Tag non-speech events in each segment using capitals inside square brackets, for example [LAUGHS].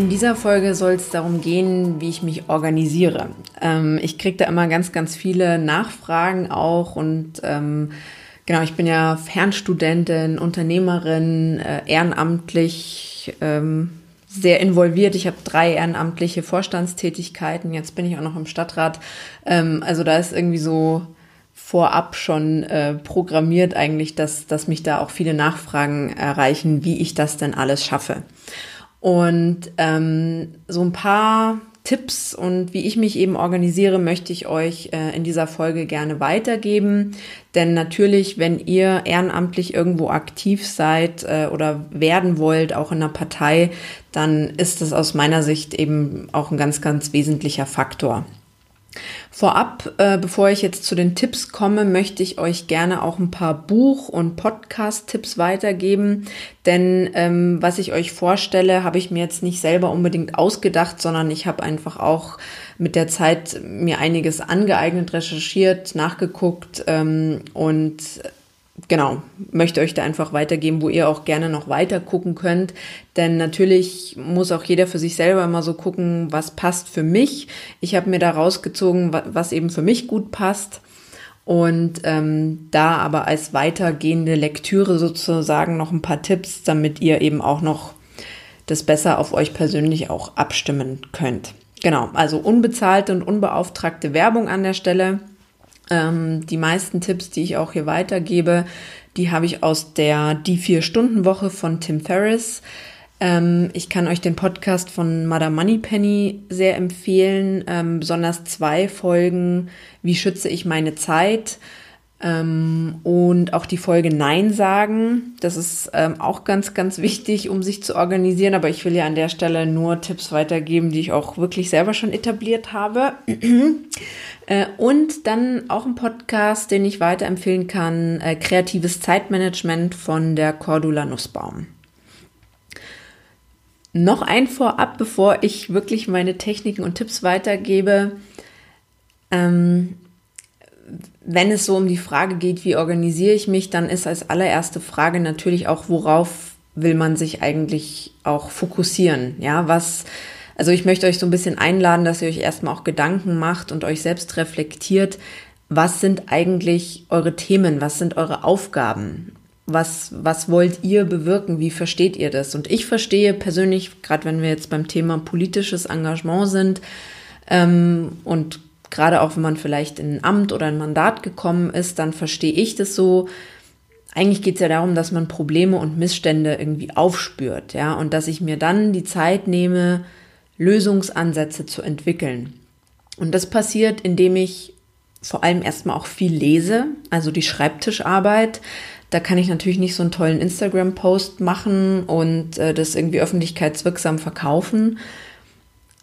In dieser Folge soll es darum gehen, wie ich mich organisiere. Ähm, ich kriege da immer ganz, ganz viele Nachfragen auch und ähm, genau, ich bin ja Fernstudentin, Unternehmerin, äh, ehrenamtlich ähm, sehr involviert. Ich habe drei ehrenamtliche Vorstandstätigkeiten. Jetzt bin ich auch noch im Stadtrat. Ähm, also da ist irgendwie so vorab schon äh, programmiert eigentlich, dass, dass mich da auch viele Nachfragen erreichen, wie ich das denn alles schaffe. Und ähm, so ein paar Tipps und wie ich mich eben organisiere, möchte ich euch äh, in dieser Folge gerne weitergeben. Denn natürlich, wenn ihr ehrenamtlich irgendwo aktiv seid äh, oder werden wollt, auch in einer Partei, dann ist das aus meiner Sicht eben auch ein ganz, ganz wesentlicher Faktor. Vorab, äh, bevor ich jetzt zu den Tipps komme, möchte ich euch gerne auch ein paar Buch- und Podcast-Tipps weitergeben. Denn ähm, was ich euch vorstelle, habe ich mir jetzt nicht selber unbedingt ausgedacht, sondern ich habe einfach auch mit der Zeit mir einiges angeeignet, recherchiert, nachgeguckt ähm, und genau, möchte euch da einfach weitergeben, wo ihr auch gerne noch weiter gucken könnt. Denn natürlich muss auch jeder für sich selber immer so gucken, was passt für mich. Ich habe mir da rausgezogen, was eben für mich gut passt. Und ähm, da aber als weitergehende Lektüre sozusagen noch ein paar Tipps, damit ihr eben auch noch das besser auf euch persönlich auch abstimmen könnt. Genau, also unbezahlte und unbeauftragte Werbung an der Stelle. Ähm, die meisten Tipps, die ich auch hier weitergebe, die habe ich aus der Die Vier-Stunden-Woche von Tim Ferriss. Ähm, ich kann euch den Podcast von Madame Moneypenny sehr empfehlen, ähm, besonders zwei Folgen, Wie schütze ich meine Zeit? Ähm, und auch die Folge Nein sagen. Das ist ähm, auch ganz, ganz wichtig, um sich zu organisieren. Aber ich will ja an der Stelle nur Tipps weitergeben, die ich auch wirklich selber schon etabliert habe. [CLEARS THROAT] äh, und dann auch ein Podcast, den ich weiterempfehlen kann, äh, Kreatives Zeitmanagement von der Cordula Nussbaum. Noch ein Vorab, bevor ich wirklich meine Techniken und Tipps weitergebe. Ähm, wenn es so um die Frage geht, wie organisiere ich mich, dann ist als allererste Frage natürlich auch, worauf will man sich eigentlich auch fokussieren? Ja, was, also ich möchte euch so ein bisschen einladen, dass ihr euch erstmal auch Gedanken macht und euch selbst reflektiert. Was sind eigentlich eure Themen? Was sind eure Aufgaben? Was, was wollt ihr bewirken? Wie versteht ihr das? Und ich verstehe persönlich, gerade wenn wir jetzt beim Thema politisches Engagement sind ähm, und gerade auch wenn man vielleicht in ein Amt oder ein Mandat gekommen ist, dann verstehe ich das so. Eigentlich geht es ja darum, dass man Probleme und Missstände irgendwie aufspürt, ja, und dass ich mir dann die Zeit nehme, Lösungsansätze zu entwickeln. Und das passiert, indem ich vor allem erstmal auch viel lese, also die Schreibtischarbeit. Da kann ich natürlich nicht so einen tollen Instagram-Post machen und äh, das irgendwie öffentlichkeitswirksam verkaufen.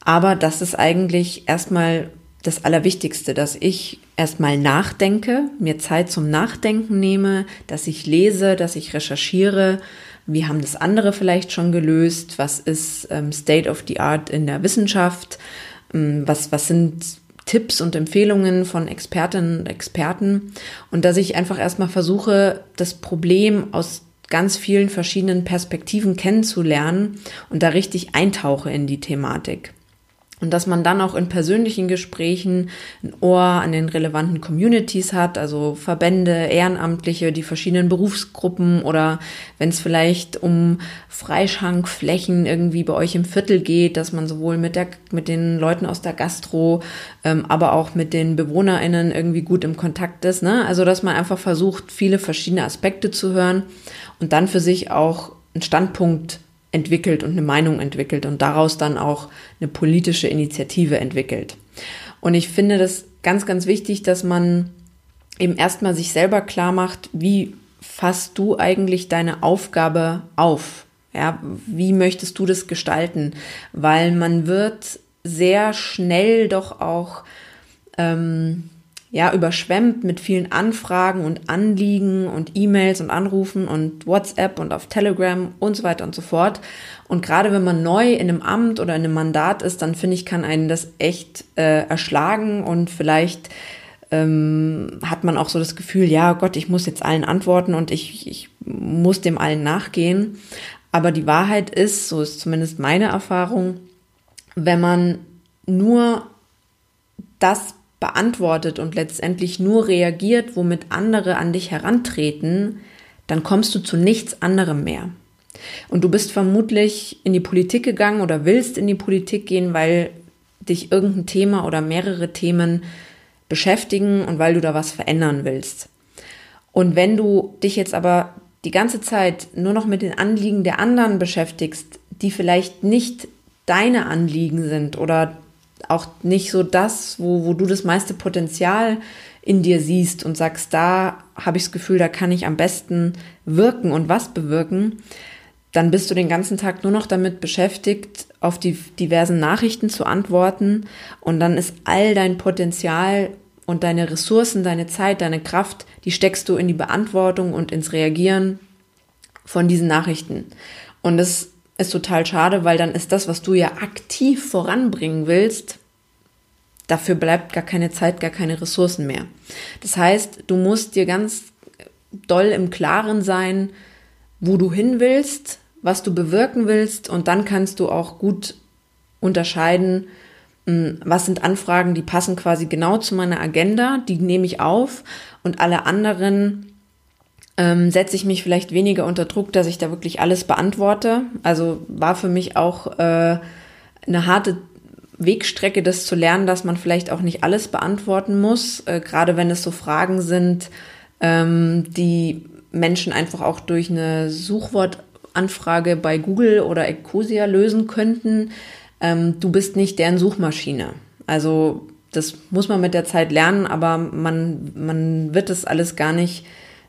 Aber das ist eigentlich erstmal das Allerwichtigste, dass ich erstmal nachdenke, mir Zeit zum Nachdenken nehme, dass ich lese, dass ich recherchiere, wie haben das andere vielleicht schon gelöst, was ist ähm, State of the Art in der Wissenschaft, ähm, was, was sind Tipps und Empfehlungen von Expertinnen und Experten? Und dass ich einfach erstmal versuche, das Problem aus ganz vielen verschiedenen Perspektiven kennenzulernen und da richtig eintauche in die Thematik. Und dass man dann auch in persönlichen Gesprächen ein Ohr an den relevanten Communities hat, also Verbände, Ehrenamtliche, die verschiedenen Berufsgruppen oder wenn es vielleicht um Freischankflächen irgendwie bei euch im Viertel geht, dass man sowohl mit, der, mit den Leuten aus der Gastro, ähm, aber auch mit den BewohnerInnen irgendwie gut im Kontakt ist. Ne? Also dass man einfach versucht, viele verschiedene Aspekte zu hören und dann für sich auch einen Standpunkt entwickelt und eine Meinung entwickelt und daraus dann auch eine politische Initiative entwickelt. Und ich finde das ganz, ganz wichtig, dass man eben erstmal sich selber klar macht, wie fasst du eigentlich deine Aufgabe auf? Ja, wie möchtest du das gestalten? Weil man wird sehr schnell doch auch ähm, ja, überschwemmt mit vielen Anfragen und Anliegen und E-Mails und Anrufen und WhatsApp und auf Telegram und so weiter und so fort. Und gerade wenn man neu in einem Amt oder in einem Mandat ist, dann finde ich, kann einen das echt äh, erschlagen und vielleicht ähm, hat man auch so das Gefühl, ja Gott, ich muss jetzt allen antworten und ich, ich muss dem allen nachgehen. Aber die Wahrheit ist, so ist zumindest meine Erfahrung, wenn man nur das beantwortet und letztendlich nur reagiert, womit andere an dich herantreten, dann kommst du zu nichts anderem mehr. Und du bist vermutlich in die Politik gegangen oder willst in die Politik gehen, weil dich irgendein Thema oder mehrere Themen beschäftigen und weil du da was verändern willst. Und wenn du dich jetzt aber die ganze Zeit nur noch mit den Anliegen der anderen beschäftigst, die vielleicht nicht deine Anliegen sind oder auch nicht so das, wo, wo du das meiste Potenzial in dir siehst und sagst, da habe ich das Gefühl, da kann ich am besten wirken und was bewirken, dann bist du den ganzen Tag nur noch damit beschäftigt, auf die diversen Nachrichten zu antworten und dann ist all dein Potenzial und deine Ressourcen, deine Zeit, deine Kraft, die steckst du in die Beantwortung und ins Reagieren von diesen Nachrichten. Und das ist total schade, weil dann ist das, was du ja aktiv voranbringen willst, dafür bleibt gar keine Zeit, gar keine Ressourcen mehr. Das heißt, du musst dir ganz doll im Klaren sein, wo du hin willst, was du bewirken willst und dann kannst du auch gut unterscheiden, hm, was sind Anfragen, die passen quasi genau zu meiner Agenda, die nehme ich auf und alle anderen ähm, setze ich mich vielleicht weniger unter Druck, dass ich da wirklich alles beantworte. Also war für mich auch äh, eine harte Wegstrecke, das zu lernen, dass man vielleicht auch nicht alles beantworten muss, äh, gerade wenn es so Fragen sind, ähm, die Menschen einfach auch durch eine Suchwortanfrage bei Google oder Ecosia lösen könnten. Ähm, du bist nicht deren Suchmaschine. Also das muss man mit der Zeit lernen, aber man, man wird das alles gar nicht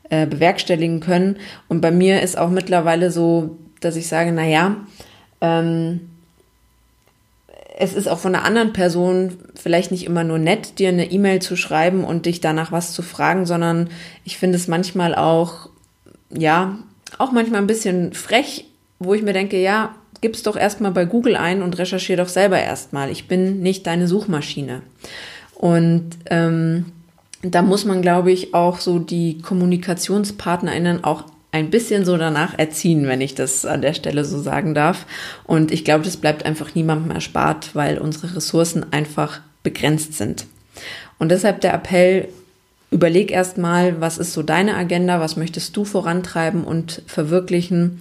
äh, bewerkstelligen können. Und bei mir ist auch mittlerweile so, dass ich sage, na ja, ähm, es ist auch von einer anderen Person vielleicht nicht immer nur nett, dir eine E-Mail zu schreiben und dich danach was zu fragen, sondern ich finde es manchmal auch, ja, auch manchmal ein bisschen frech, wo ich mir denke, ja, gib's doch erstmal bei Google ein und recherchiere doch selber erstmal. Ich bin nicht deine Suchmaschine. Und ähm, da muss man, glaube ich, auch so die KommunikationspartnerInnen auch ein bisschen so danach erziehen, wenn ich das an der Stelle so sagen darf. Und ich glaube, das bleibt einfach niemandem erspart, weil unsere Ressourcen einfach begrenzt sind. Und deshalb der Appell, überleg erstmal, was ist so deine Agenda, was möchtest du vorantreiben und verwirklichen.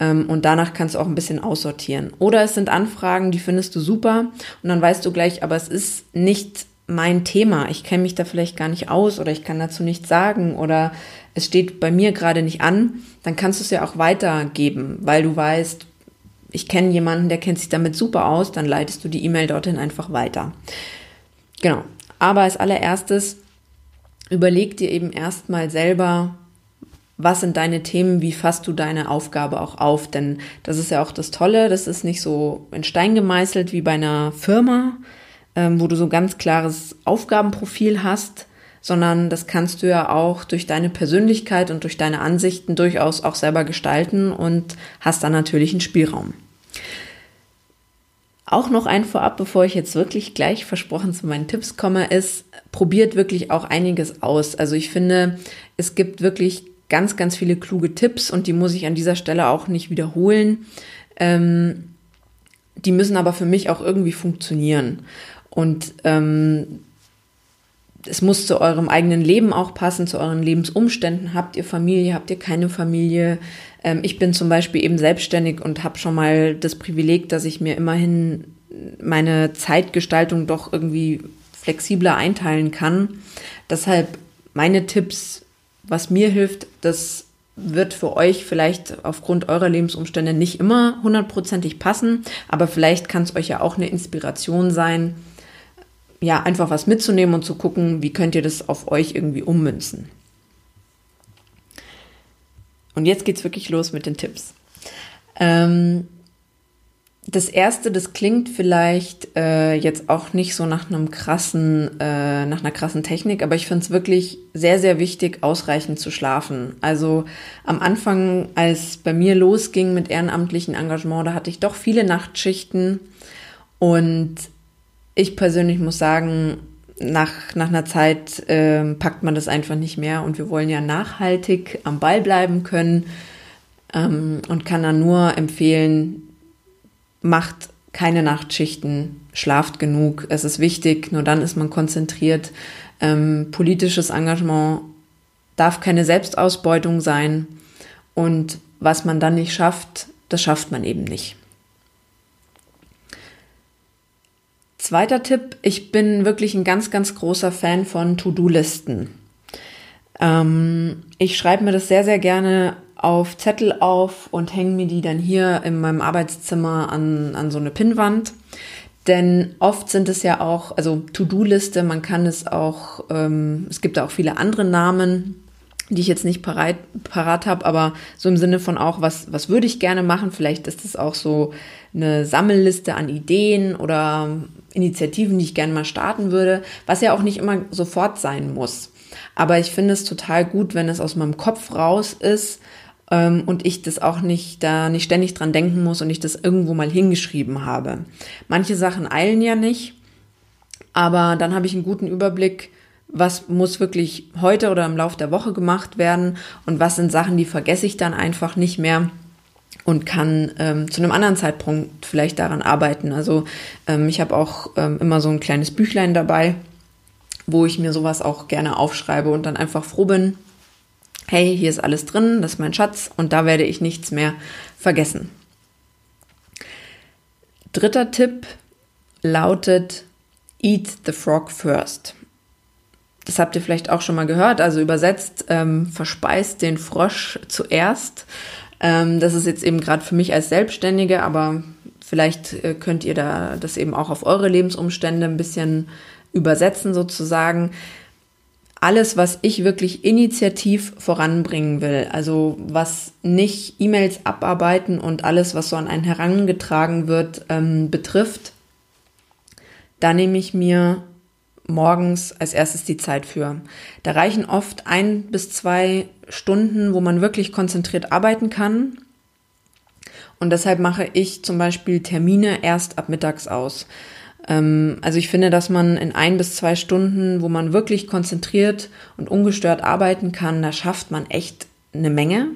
Ähm, und danach kannst du auch ein bisschen aussortieren. Oder es sind Anfragen, die findest du super und dann weißt du gleich, aber es ist nicht mein Thema. Ich kenne mich da vielleicht gar nicht aus oder ich kann dazu nichts sagen oder es steht bei mir gerade nicht an, dann kannst du es ja auch weitergeben, weil du weißt, ich kenne jemanden, der kennt sich damit super aus, dann leitest du die E-Mail dorthin einfach weiter. Genau. Aber als allererstes überleg dir eben erstmal selber, was sind deine Themen, wie fasst du deine Aufgabe auch auf? Denn das ist ja auch das Tolle, das ist nicht so in Stein gemeißelt wie bei einer Firma, ähm, wo du so ein ganz klares Aufgabenprofil hast, sondern das kannst du ja auch durch deine Persönlichkeit und durch deine Ansichten durchaus auch selber gestalten und hast dann natürlich einen Spielraum. Auch noch ein Vorab, bevor ich jetzt wirklich gleich versprochen zu meinen Tipps komme, ist, probiert wirklich auch einiges aus. Also ich finde, es gibt wirklich ganz, ganz viele kluge Tipps und die muss ich an dieser Stelle auch nicht wiederholen. Ähm, die müssen aber für mich auch irgendwie funktionieren. Und ähm, es muss zu eurem eigenen Leben auch passen, zu euren Lebensumständen. Habt ihr Familie, habt ihr keine Familie? Ähm, ich bin zum Beispiel eben selbstständig und habe schon mal das Privileg, dass ich mir immerhin meine Zeitgestaltung doch irgendwie flexibler einteilen kann. Deshalb meine Tipps, was mir hilft, das wird für euch vielleicht aufgrund eurer Lebensumstände nicht immer hundertprozentig passen, aber vielleicht kann es euch ja auch eine Inspiration sein, ja, einfach was mitzunehmen und zu gucken, wie könnt ihr das auf euch irgendwie ummünzen. Und jetzt geht's wirklich los mit den Tipps. Ähm, das erste, das klingt vielleicht äh, jetzt auch nicht so nach einem krassen, äh, nach einer krassen Technik, aber ich finde es wirklich sehr, sehr wichtig, ausreichend zu schlafen. Also am Anfang, als bei mir losging mit ehrenamtlichen Engagement, da hatte ich doch viele Nachtschichten und ich persönlich muss sagen, nach, nach einer Zeit äh, packt man das einfach nicht mehr und wir wollen ja nachhaltig am Ball bleiben können ähm, und kann dann nur empfehlen, macht keine Nachtschichten, schlaft genug. Es ist wichtig, nur dann ist man konzentriert. Ähm, politisches Engagement darf keine Selbstausbeutung sein. Und was man dann nicht schafft, das schafft man eben nicht. Zweiter Tipp, ich bin wirklich ein ganz, ganz großer Fan von To-Do-Listen. Ähm, ich schreibe mir das sehr, sehr gerne auf Zettel auf und hänge mir die dann hier in meinem Arbeitszimmer an, an so eine Pinnwand. Denn oft sind es ja auch, also To-Do-Liste, man kann es auch, ähm, es gibt auch viele andere Namen, die ich jetzt nicht parat, parat habe, aber so im Sinne von auch, was, was würde ich gerne machen? Vielleicht ist es auch so eine Sammelliste an Ideen oder Initiativen, die ich gerne mal starten würde, was ja auch nicht immer sofort sein muss. Aber ich finde es total gut, wenn es aus meinem Kopf raus ist ähm, und ich das auch nicht da nicht ständig dran denken muss und ich das irgendwo mal hingeschrieben habe. Manche Sachen eilen ja nicht, aber dann habe ich einen guten Überblick, was muss wirklich heute oder im Laufe der Woche gemacht werden und was sind Sachen, die vergesse ich dann einfach nicht mehr und kann ähm, zu einem anderen Zeitpunkt vielleicht daran arbeiten. Also ähm, ich habe auch ähm, immer so ein kleines Büchlein dabei, wo ich mir sowas auch gerne aufschreibe und dann einfach froh bin, hey, hier ist alles drin, das ist mein Schatz und da werde ich nichts mehr vergessen. Dritter Tipp lautet Eat the Frog first. Das habt ihr vielleicht auch schon mal gehört, also übersetzt, ähm, verspeist den Frosch zuerst. Ähm, das ist jetzt eben gerade für mich als Selbstständige, aber vielleicht äh, könnt ihr da das eben auch auf eure Lebensumstände ein bisschen übersetzen sozusagen alles, was ich wirklich initiativ voranbringen will, also was nicht E-Mails abarbeiten und alles, was so an einen herangetragen wird, ähm, betrifft, da nehme ich mir morgens als erstes die Zeit für. Da reichen oft ein bis zwei Stunden, wo man wirklich konzentriert arbeiten kann. Und deshalb mache ich zum Beispiel Termine erst ab mittags aus. Ähm, also ich finde, dass man in ein bis zwei Stunden, wo man wirklich konzentriert und ungestört arbeiten kann, da schafft man echt eine Menge.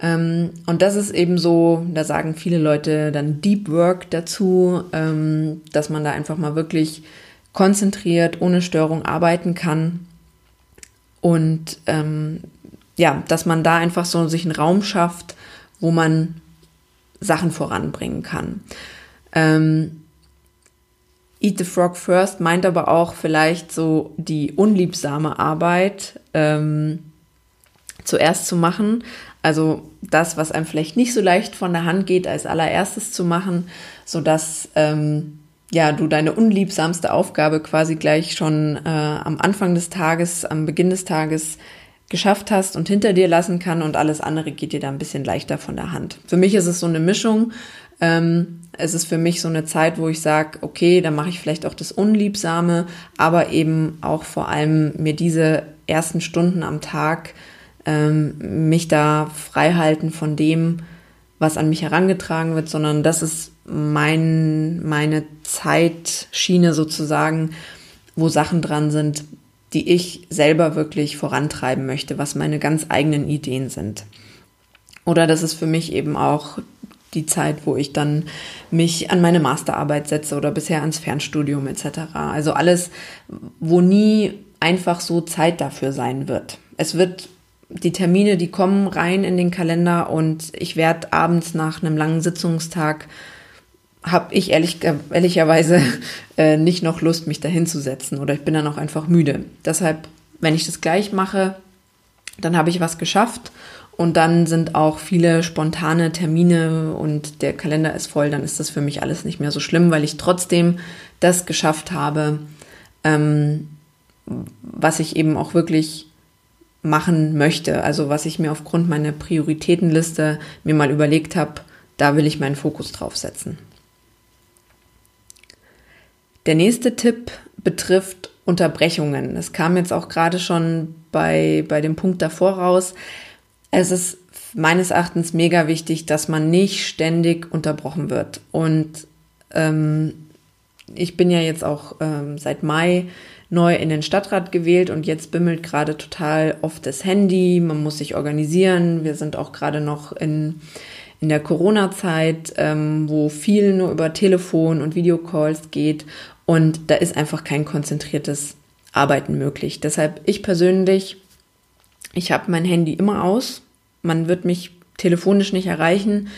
Ähm, und das ist eben so, da sagen viele Leute dann Deep Work dazu, ähm, dass man da einfach mal wirklich konzentriert, ohne Störung arbeiten kann. Und ja, dass man da einfach so sich einen Raum schafft, wo man Sachen voranbringen kann. Ähm, Eat the Frog First meint aber auch vielleicht so die unliebsame Arbeit ähm, zuerst zu machen. Also das, was einem vielleicht nicht so leicht von der Hand geht, als allererstes zu machen, sodass ähm, ja, du deine unliebsamste Aufgabe quasi gleich schon äh, am Anfang des Tages, am Beginn des Tages geschafft hast und hinter dir lassen kann und alles andere geht dir da ein bisschen leichter von der Hand. Für mich ist es so eine Mischung. Ähm, es ist für mich so eine Zeit, wo ich sage, okay, dann mache ich vielleicht auch das Unliebsame, aber eben auch vor allem mir diese ersten Stunden am Tag ähm, mich da frei halten von dem, was an mich herangetragen wird, sondern das ist mein, meine Zeitschiene sozusagen, wo Sachen dran sind, die ich selber wirklich vorantreiben möchte, was meine ganz eigenen Ideen sind. Oder das ist für mich eben auch die Zeit, wo ich dann mich an meine Masterarbeit setze oder bisher ans Fernstudium etc. Also alles, wo nie einfach so Zeit dafür sein wird. Es wird die Termine, die kommen rein in den Kalender und ich werde abends nach einem langen Sitzungstag habe ich ehrlich, ehrlicherweise [LAUGHS] äh, nicht noch Lust, mich dahin zu setzen oder ich bin dann auch einfach müde. Deshalb, wenn ich das gleich mache, dann habe ich was geschafft und dann sind auch viele spontane Termine und der Kalender ist voll, dann ist das für mich alles nicht mehr so schlimm, weil ich trotzdem das geschafft habe, ähm, was ich eben auch wirklich machen möchte. Also was ich mir aufgrund meiner Prioritätenliste mir mal überlegt habe, da will ich meinen Fokus drauf setzen. Der nächste Tipp betrifft Unterbrechungen. Das kam jetzt auch gerade schon bei, bei dem Punkt davor raus. Es ist meines Erachtens mega wichtig, dass man nicht ständig unterbrochen wird. Und ähm, ich bin ja jetzt auch ähm, seit Mai neu in den Stadtrat gewählt und jetzt bimmelt gerade total oft das Handy. Man muss sich organisieren. Wir sind auch gerade noch in, in der Corona-Zeit, ähm, wo viel nur über Telefon und Videocalls geht. Und da ist einfach kein konzentriertes Arbeiten möglich. Deshalb ich persönlich, ich habe mein Handy immer aus. Man wird mich telefonisch nicht erreichen.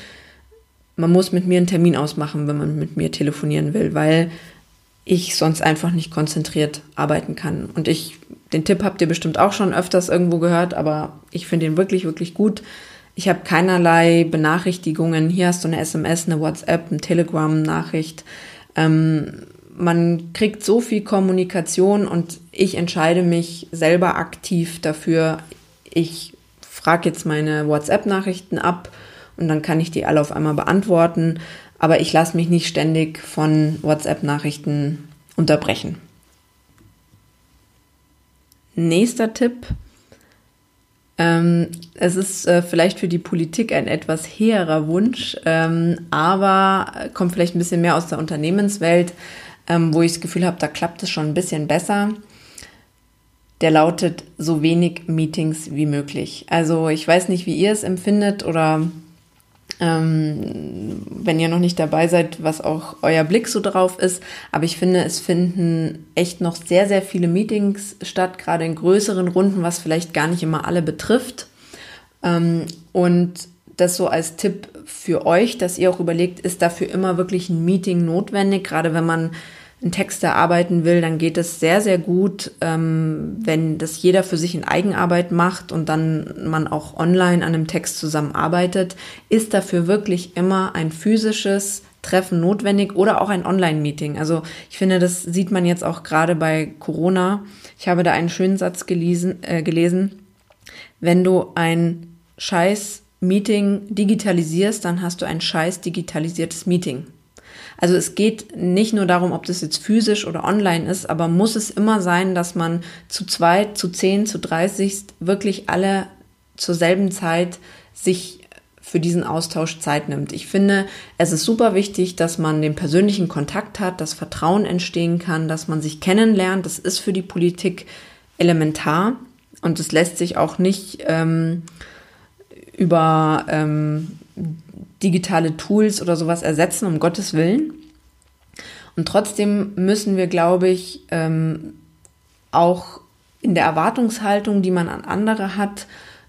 Man muss mit mir einen Termin ausmachen, wenn man mit mir telefonieren will, weil ich sonst einfach nicht konzentriert arbeiten kann. Und ich, den Tipp habt ihr bestimmt auch schon öfters irgendwo gehört, aber ich finde ihn wirklich, wirklich gut. Ich habe keinerlei Benachrichtigungen. Hier hast du eine SMS, eine WhatsApp, eine Telegram-Nachricht. Ähm, man kriegt so viel Kommunikation und ich entscheide mich selber aktiv dafür. Ich frage jetzt meine WhatsApp-Nachrichten ab und dann kann ich die alle auf einmal beantworten. Aber ich lasse mich nicht ständig von WhatsApp-Nachrichten unterbrechen. Nächster Tipp. Ähm, es ist äh, vielleicht für die Politik ein etwas hehrer Wunsch, ähm, aber kommt vielleicht ein bisschen mehr aus der Unternehmenswelt ähm, wo ich das Gefühl habe, da klappt es schon ein bisschen besser. Der lautet so wenig Meetings wie möglich. Also ich weiß nicht, wie ihr es empfindet oder ähm, wenn ihr noch nicht dabei seid, was auch euer Blick so drauf ist. Aber ich finde, es finden echt noch sehr, sehr viele Meetings statt, gerade in größeren Runden, was vielleicht gar nicht immer alle betrifft. Ähm, und das so als Tipp für euch, dass ihr auch überlegt, ist dafür immer wirklich ein Meeting notwendig, gerade wenn man einen Text erarbeiten will, dann geht es sehr, sehr gut, ähm, wenn das jeder für sich in Eigenarbeit macht und dann man auch online an einem Text zusammenarbeitet, ist dafür wirklich immer ein physisches Treffen notwendig oder auch ein Online-Meeting. Also ich finde, das sieht man jetzt auch gerade bei Corona. Ich habe da einen schönen Satz gelesen, äh, gelesen. Wenn du ein scheiß Meeting digitalisierst, dann hast du ein scheiß digitalisiertes Meeting. Also es geht nicht nur darum, ob das jetzt physisch oder online ist, aber muss es immer sein, dass man zu zweit, zu zehn, zu dreißig wirklich alle zur selben Zeit sich für diesen Austausch Zeit nimmt. Ich finde, es ist super wichtig, dass man den persönlichen Kontakt hat, dass Vertrauen entstehen kann, dass man sich kennenlernt. Das ist für die Politik elementar und es lässt sich auch nicht ähm, über ähm, digitale Tools oder sowas ersetzen, um Gottes Willen. Und trotzdem müssen wir, glaube ich, ähm, auch in der Erwartungshaltung, die man an andere hat,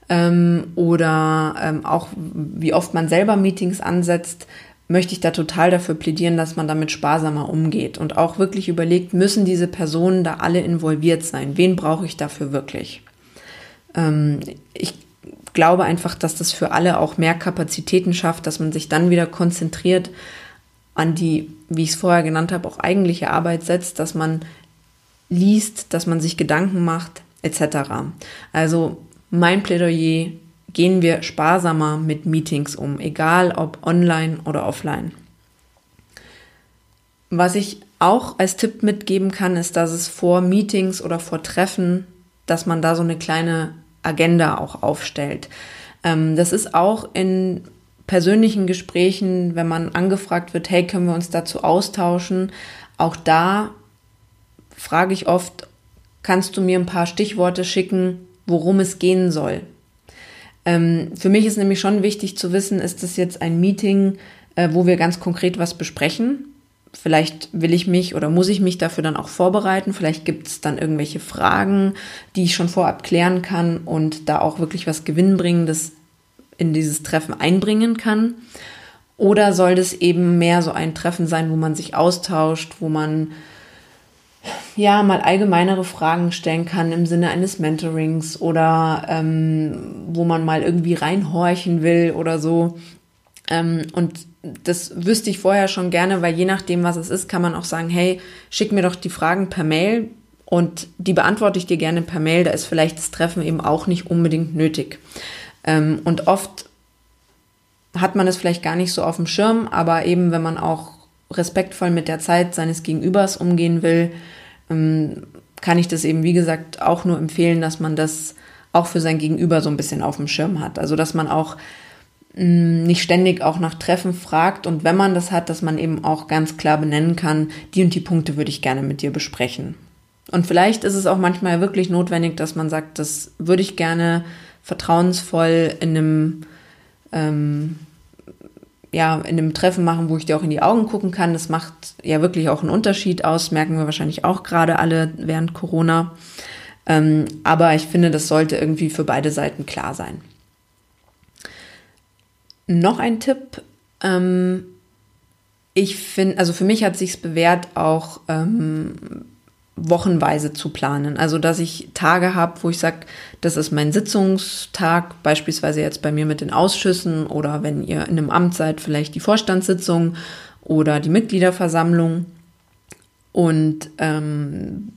ähm, oder ähm, auch wie oft man selber Meetings ansetzt, möchte ich da total dafür plädieren, dass man damit sparsamer umgeht und auch wirklich überlegt, müssen diese Personen da alle involviert sein? Wen brauche ich dafür wirklich? Ähm, ich glaube einfach, dass das für alle auch mehr Kapazitäten schafft, dass man sich dann wieder konzentriert an die, wie ich es vorher genannt habe, auch eigentliche Arbeit setzt, dass man liest, dass man sich Gedanken macht, etc. Also mein Plädoyer, gehen wir sparsamer mit Meetings um, egal ob online oder offline. Was ich auch als Tipp mitgeben kann, ist, dass es vor Meetings oder vor Treffen, dass man da so eine kleine Agenda auch aufstellt. Ähm, das ist auch in persönlichen Gesprächen, wenn man angefragt wird, hey, können wir uns dazu austauschen, auch da frage ich oft, kannst du mir ein paar Stichworte schicken, worum es gehen soll? Ähm, für mich ist nämlich schon wichtig zu wissen, ist das jetzt ein Meeting, äh, wo wir ganz konkret was besprechen? Vielleicht will ich mich oder muss ich mich dafür dann auch vorbereiten. Vielleicht gibt es dann irgendwelche Fragen, die ich schon vorab klären kann und da auch wirklich was Gewinnbringendes in dieses Treffen einbringen kann. Oder soll das eben mehr so ein Treffen sein, wo man sich austauscht, wo man ja mal allgemeinere Fragen stellen kann im Sinne eines Mentorings oder ähm, wo man mal irgendwie reinhorchen will oder so. Ähm, und das wüsste ich vorher schon gerne, weil je nachdem, was es ist, kann man auch sagen, hey, schick mir doch die Fragen per Mail und die beantworte ich dir gerne per Mail. Da ist vielleicht das Treffen eben auch nicht unbedingt nötig. Ähm, und oft hat man es vielleicht gar nicht so auf dem Schirm, aber eben wenn man auch respektvoll mit der Zeit seines Gegenübers umgehen will, ähm, kann ich das eben, wie gesagt, auch nur empfehlen, dass man das auch für sein Gegenüber so ein bisschen auf dem Schirm hat. Also, dass man auch nicht ständig auch nach Treffen fragt und wenn man das hat, dass man eben auch ganz klar benennen kann, die und die Punkte würde ich gerne mit dir besprechen. Und vielleicht ist es auch manchmal wirklich notwendig, dass man sagt, das würde ich gerne vertrauensvoll in einem ähm, ja, in einem Treffen machen, wo ich dir auch in die Augen gucken kann. Das macht ja wirklich auch einen Unterschied aus, merken wir wahrscheinlich auch gerade alle während Corona. Ähm, aber ich finde, das sollte irgendwie für beide Seiten klar sein. Noch ein Tipp. Ähm, ich finde, also für mich hat sich bewährt, auch ähm, wochenweise zu planen. Also dass ich Tage habe, wo ich sage, das ist mein Sitzungstag, beispielsweise jetzt bei mir mit den Ausschüssen oder wenn ihr in einem Amt seid, vielleicht die Vorstandssitzung oder die Mitgliederversammlung. Und ähm,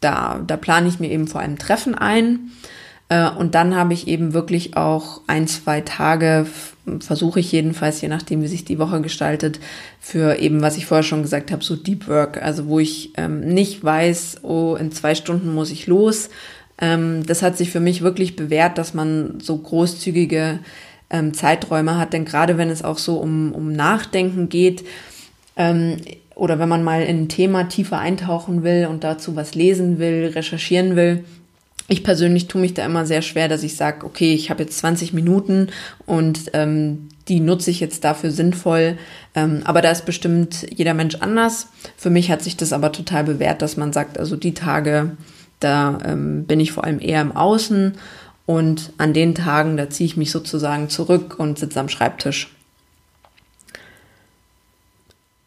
da, da plane ich mir eben vor allem Treffen ein. Äh, und dann habe ich eben wirklich auch ein, zwei Tage versuche ich jedenfalls, je nachdem, wie sich die Woche gestaltet, für eben, was ich vorher schon gesagt habe, so Deep Work, also wo ich ähm, nicht weiß, oh, in zwei Stunden muss ich los. Ähm, das hat sich für mich wirklich bewährt, dass man so großzügige ähm, Zeiträume hat, denn gerade wenn es auch so um, um Nachdenken geht, ähm, oder wenn man mal in ein Thema tiefer eintauchen will und dazu was lesen will, recherchieren will, ich persönlich tue mich da immer sehr schwer, dass ich sage, okay, ich habe jetzt 20 Minuten und ähm, die nutze ich jetzt dafür sinnvoll. Ähm, aber da ist bestimmt jeder Mensch anders. Für mich hat sich das aber total bewährt, dass man sagt, also die Tage, da ähm, bin ich vor allem eher im Außen und an den Tagen, da ziehe ich mich sozusagen zurück und sitze am Schreibtisch.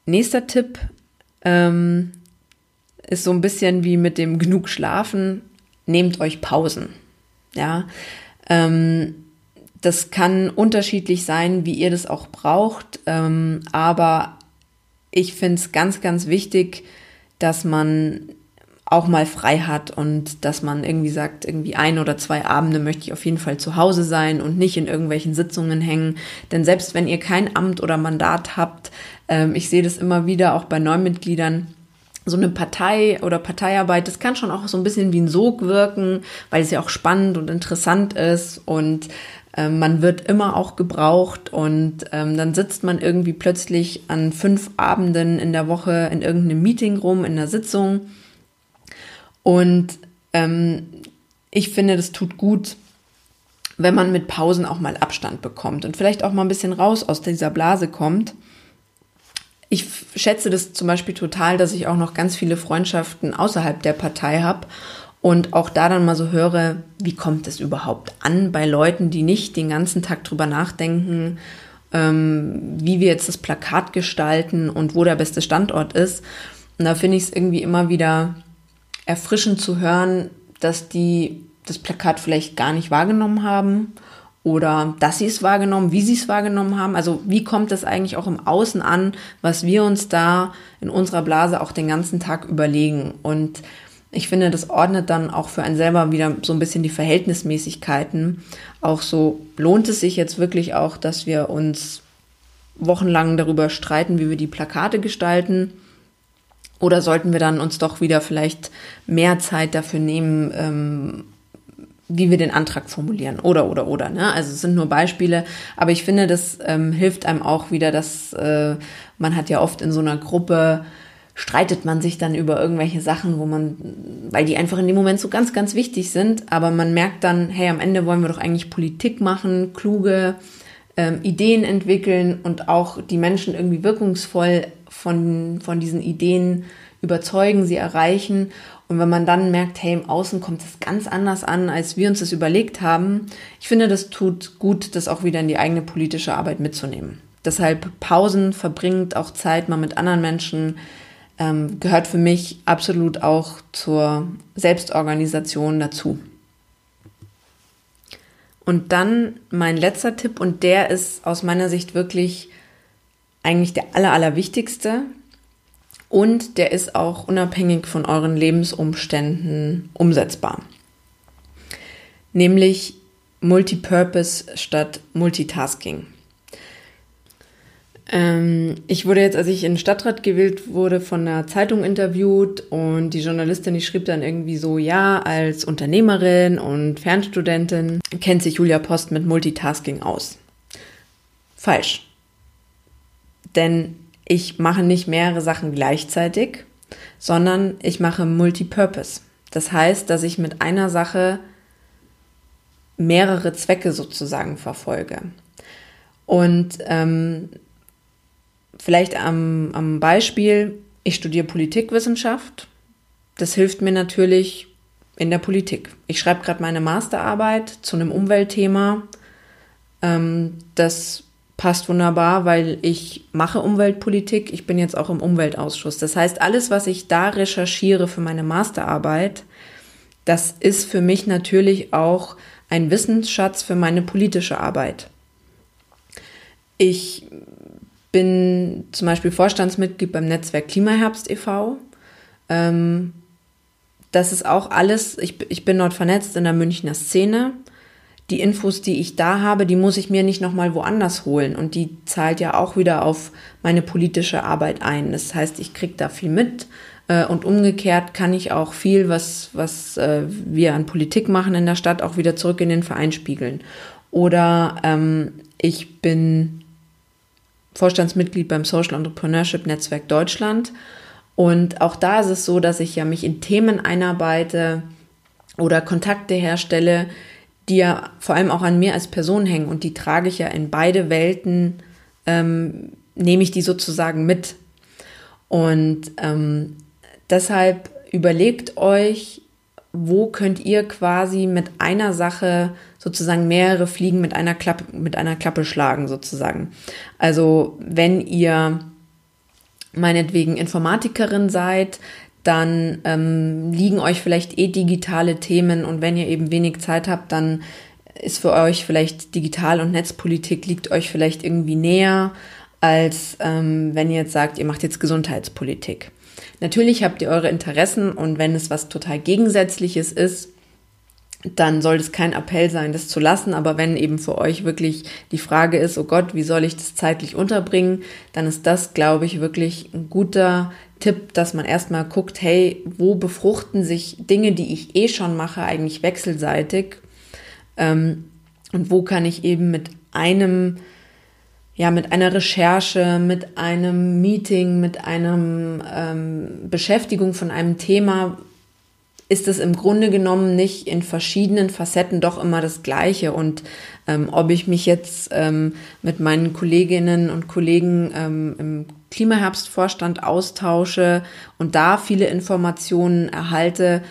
Nächster Tipp ähm, ist so ein bisschen wie mit dem genug Schlafen nehmt euch Pausen. Ja, ähm, das kann unterschiedlich sein, wie ihr das auch braucht, ähm, aber ich finde es ganz, ganz wichtig, dass man auch mal frei hat und dass man irgendwie sagt, irgendwie ein oder zwei Abende möchte ich auf jeden Fall zu Hause sein und nicht in irgendwelchen Sitzungen hängen. Denn selbst wenn ihr kein Amt oder Mandat habt, ähm, ich sehe das immer wieder auch bei Neumitgliedern, so eine Partei oder Parteiarbeit, das kann schon auch so ein bisschen wie ein Sog wirken, weil es ja auch spannend und interessant ist und ähm, man wird immer auch gebraucht und ähm, dann sitzt man irgendwie plötzlich an fünf Abenden in der Woche in irgendeinem Meeting rum, in einer Sitzung. Und ähm, ich finde, das tut gut, wenn man mit Pausen auch mal Abstand bekommt und vielleicht auch mal ein bisschen raus aus dieser Blase kommt ich schätze das zum Beispiel total, dass ich auch noch ganz viele Freundschaften außerhalb der Partei habe und auch da dann mal so höre, wie kommt es überhaupt an bei Leuten, die nicht den ganzen Tag drüber nachdenken, ähm, wie wir jetzt das Plakat gestalten und wo der beste Standort ist. Und da finde ich es irgendwie immer wieder erfrischend zu hören, dass die das Plakat vielleicht gar nicht wahrgenommen haben oder dass sie es wahrgenommen, wie sie es wahrgenommen haben. Also wie kommt es eigentlich auch im Außen an, was wir uns da in unserer Blase auch den ganzen Tag überlegen. Und ich finde, das ordnet dann auch für einen selber wieder so ein bisschen die Verhältnismäßigkeiten. Auch so lohnt es sich jetzt wirklich auch, dass wir uns wochenlang darüber streiten, wie wir die Plakate gestalten. Oder sollten wir dann uns doch wieder vielleicht mehr Zeit dafür nehmen, ähm, wie wir den Antrag formulieren oder oder oder. Ne? Also es sind nur Beispiele, aber ich finde, das ähm, hilft einem auch wieder, dass äh, man hat ja oft in so einer Gruppe streitet man sich dann über irgendwelche Sachen, wo man, weil die einfach in dem Moment so ganz, ganz wichtig sind, aber man merkt dann, hey, am Ende wollen wir doch eigentlich Politik machen, kluge ähm, Ideen entwickeln und auch die Menschen irgendwie wirkungsvoll von, von diesen Ideen überzeugen, sie erreichen. Und wenn man dann merkt, hey, im Außen kommt es ganz anders an, als wir uns das überlegt haben, ich finde, das tut gut, das auch wieder in die eigene politische Arbeit mitzunehmen. Deshalb Pausen verbringt auch Zeit mal mit anderen Menschen, ähm, gehört für mich absolut auch zur Selbstorganisation dazu. Und dann mein letzter Tipp, und der ist aus meiner Sicht wirklich eigentlich der aller, allerwichtigste. Und der ist auch unabhängig von euren Lebensumständen umsetzbar. Nämlich Multipurpose statt Multitasking. Ähm, ich wurde jetzt, als ich in Stadtrat gewählt wurde, von einer Zeitung interviewt und die Journalistin, die schrieb dann irgendwie so, ja, als Unternehmerin und Fernstudentin kennt sich Julia Post mit Multitasking aus. Falsch. Denn ich mache nicht mehrere Sachen gleichzeitig, sondern ich mache Multipurpose. Das heißt, dass ich mit einer Sache mehrere Zwecke sozusagen verfolge. Und ähm, vielleicht am, am Beispiel, ich studiere Politikwissenschaft. Das hilft mir natürlich in der Politik. Ich schreibe gerade meine Masterarbeit zu einem Umweltthema. Ähm, das passt wunderbar, weil ich mache Umweltpolitik. Ich bin jetzt auch im Umweltausschuss. Das heißt, alles, was ich da recherchiere für meine Masterarbeit, das ist für mich natürlich auch ein Wissensschatz für meine politische Arbeit. Ich bin zum Beispiel Vorstandsmitglied beim Netzwerk Klimaherbst e.V. Ähm, das ist auch alles, ich, ich bin dort vernetzt in der Münchner Szene. Die Infos, die ich da habe, die muss ich mir nicht nochmal woanders holen. Und die zahlt ja auch wieder auf meine politische Arbeit ein. Das heißt, ich kriege da viel mit. Äh, und umgekehrt kann ich auch viel, was, was äh, wir an Politik machen in der Stadt, auch wieder zurück in den Verein spiegeln. Oder ähm, ich bin Vorstandsmitglied beim Social Entrepreneurship Netzwerk Deutschland. Und auch da ist es so, dass ich ja mich in Themen einarbeite oder Kontakte herstelle, die ja vor allem auch an mir als Person hängen. Und die trage ich ja in beide Welten, ähm, nehme ich die sozusagen mit. Und ähm, deshalb überlegt euch, wo könnt ihr quasi mit einer Sache sozusagen mehrere Fliegen mit einer Klappe, mit einer Klappe schlagen, sozusagen. Also wenn ihr meinetwegen Informatikerin seid, dann ähm, liegen euch vielleicht eh digitale Themen und wenn ihr eben wenig Zeit habt, dann ist für euch vielleicht Digital- und Netzpolitik liegt euch vielleicht irgendwie näher, als ähm, wenn ihr jetzt sagt, ihr macht jetzt Gesundheitspolitik. Natürlich habt ihr eure Interessen und wenn es was total Gegensätzliches ist, dann soll es kein Appell sein, das zu lassen. Aber wenn eben für euch wirklich die Frage ist, oh Gott, wie soll ich das zeitlich unterbringen, dann ist das, glaube ich, wirklich ein guter Tipp, dass man erstmal guckt, hey, wo befruchten sich Dinge, die ich eh schon mache, eigentlich wechselseitig? Ähm, und wo kann ich eben mit einem, ja, mit einer Recherche, mit einem Meeting, mit einem ähm, Beschäftigung von einem Thema ist es im Grunde genommen nicht in verschiedenen Facetten doch immer das Gleiche. Und ähm, ob ich mich jetzt ähm, mit meinen Kolleginnen und Kollegen ähm, im Klimaherbstvorstand austausche und da viele Informationen erhalte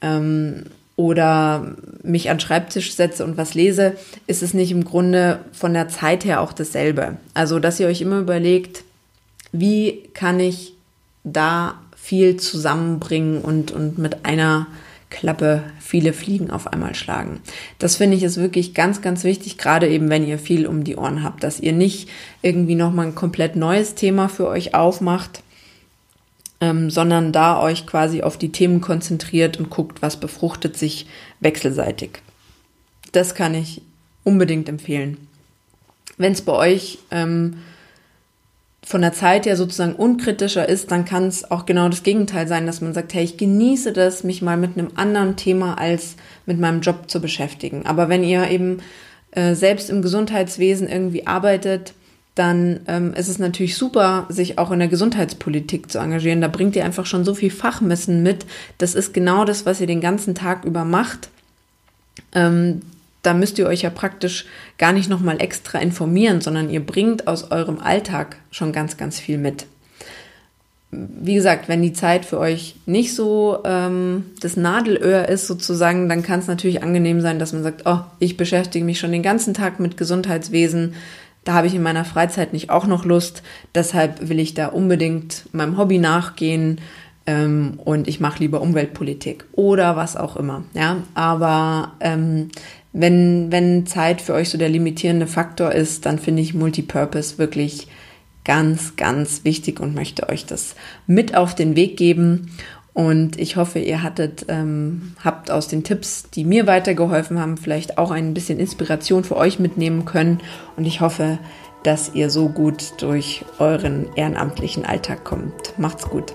ähm, oder mich an Schreibtisch setze und was lese, ist es nicht im Grunde von der Zeit her auch dasselbe. Also, dass ihr euch immer überlegt, wie kann ich da viel zusammenbringen und, und mit einer Klappe viele Fliegen auf einmal schlagen. Das finde ich ist wirklich ganz, ganz wichtig, gerade eben, wenn ihr viel um die Ohren habt, dass ihr nicht irgendwie nochmal ein komplett neues Thema für euch aufmacht, ähm, sondern da euch quasi auf die Themen konzentriert und guckt, was befruchtet sich wechselseitig. Das kann ich unbedingt empfehlen. Wenn es bei euch ähm, von der Zeit ja sozusagen unkritischer ist, dann kann es auch genau das Gegenteil sein, dass man sagt, hey, ich genieße das, mich mal mit einem anderen Thema als mit meinem Job zu beschäftigen. Aber wenn ihr eben äh, selbst im Gesundheitswesen irgendwie arbeitet, dann ähm, ist es natürlich super, sich auch in der Gesundheitspolitik zu engagieren. Da bringt ihr einfach schon so viel Fachwissen mit. Das ist genau das, was ihr den ganzen Tag über macht. Ähm, da müsst ihr euch ja praktisch gar nicht nochmal extra informieren, sondern ihr bringt aus eurem Alltag schon ganz, ganz viel mit. Wie gesagt, wenn die Zeit für euch nicht so ähm, das Nadelöhr ist sozusagen, dann kann es natürlich angenehm sein, dass man sagt, oh, ich beschäftige mich schon den ganzen Tag mit Gesundheitswesen, da habe ich in meiner Freizeit nicht auch noch Lust, deshalb will ich da unbedingt meinem Hobby nachgehen ähm, und ich mache lieber Umweltpolitik oder was auch immer. Ja, aber ähm, wenn, wenn Zeit für euch so der limitierende Faktor ist, dann finde ich Multipurpose wirklich ganz, ganz wichtig und möchte euch das mit auf den Weg geben. Und ich hoffe, ihr hattet, ähm, habt aus den Tipps, die mir weitergeholfen haben, vielleicht auch ein bisschen Inspiration für euch mitnehmen können. Und ich hoffe, dass ihr so gut durch euren ehrenamtlichen Alltag kommt. Macht's gut.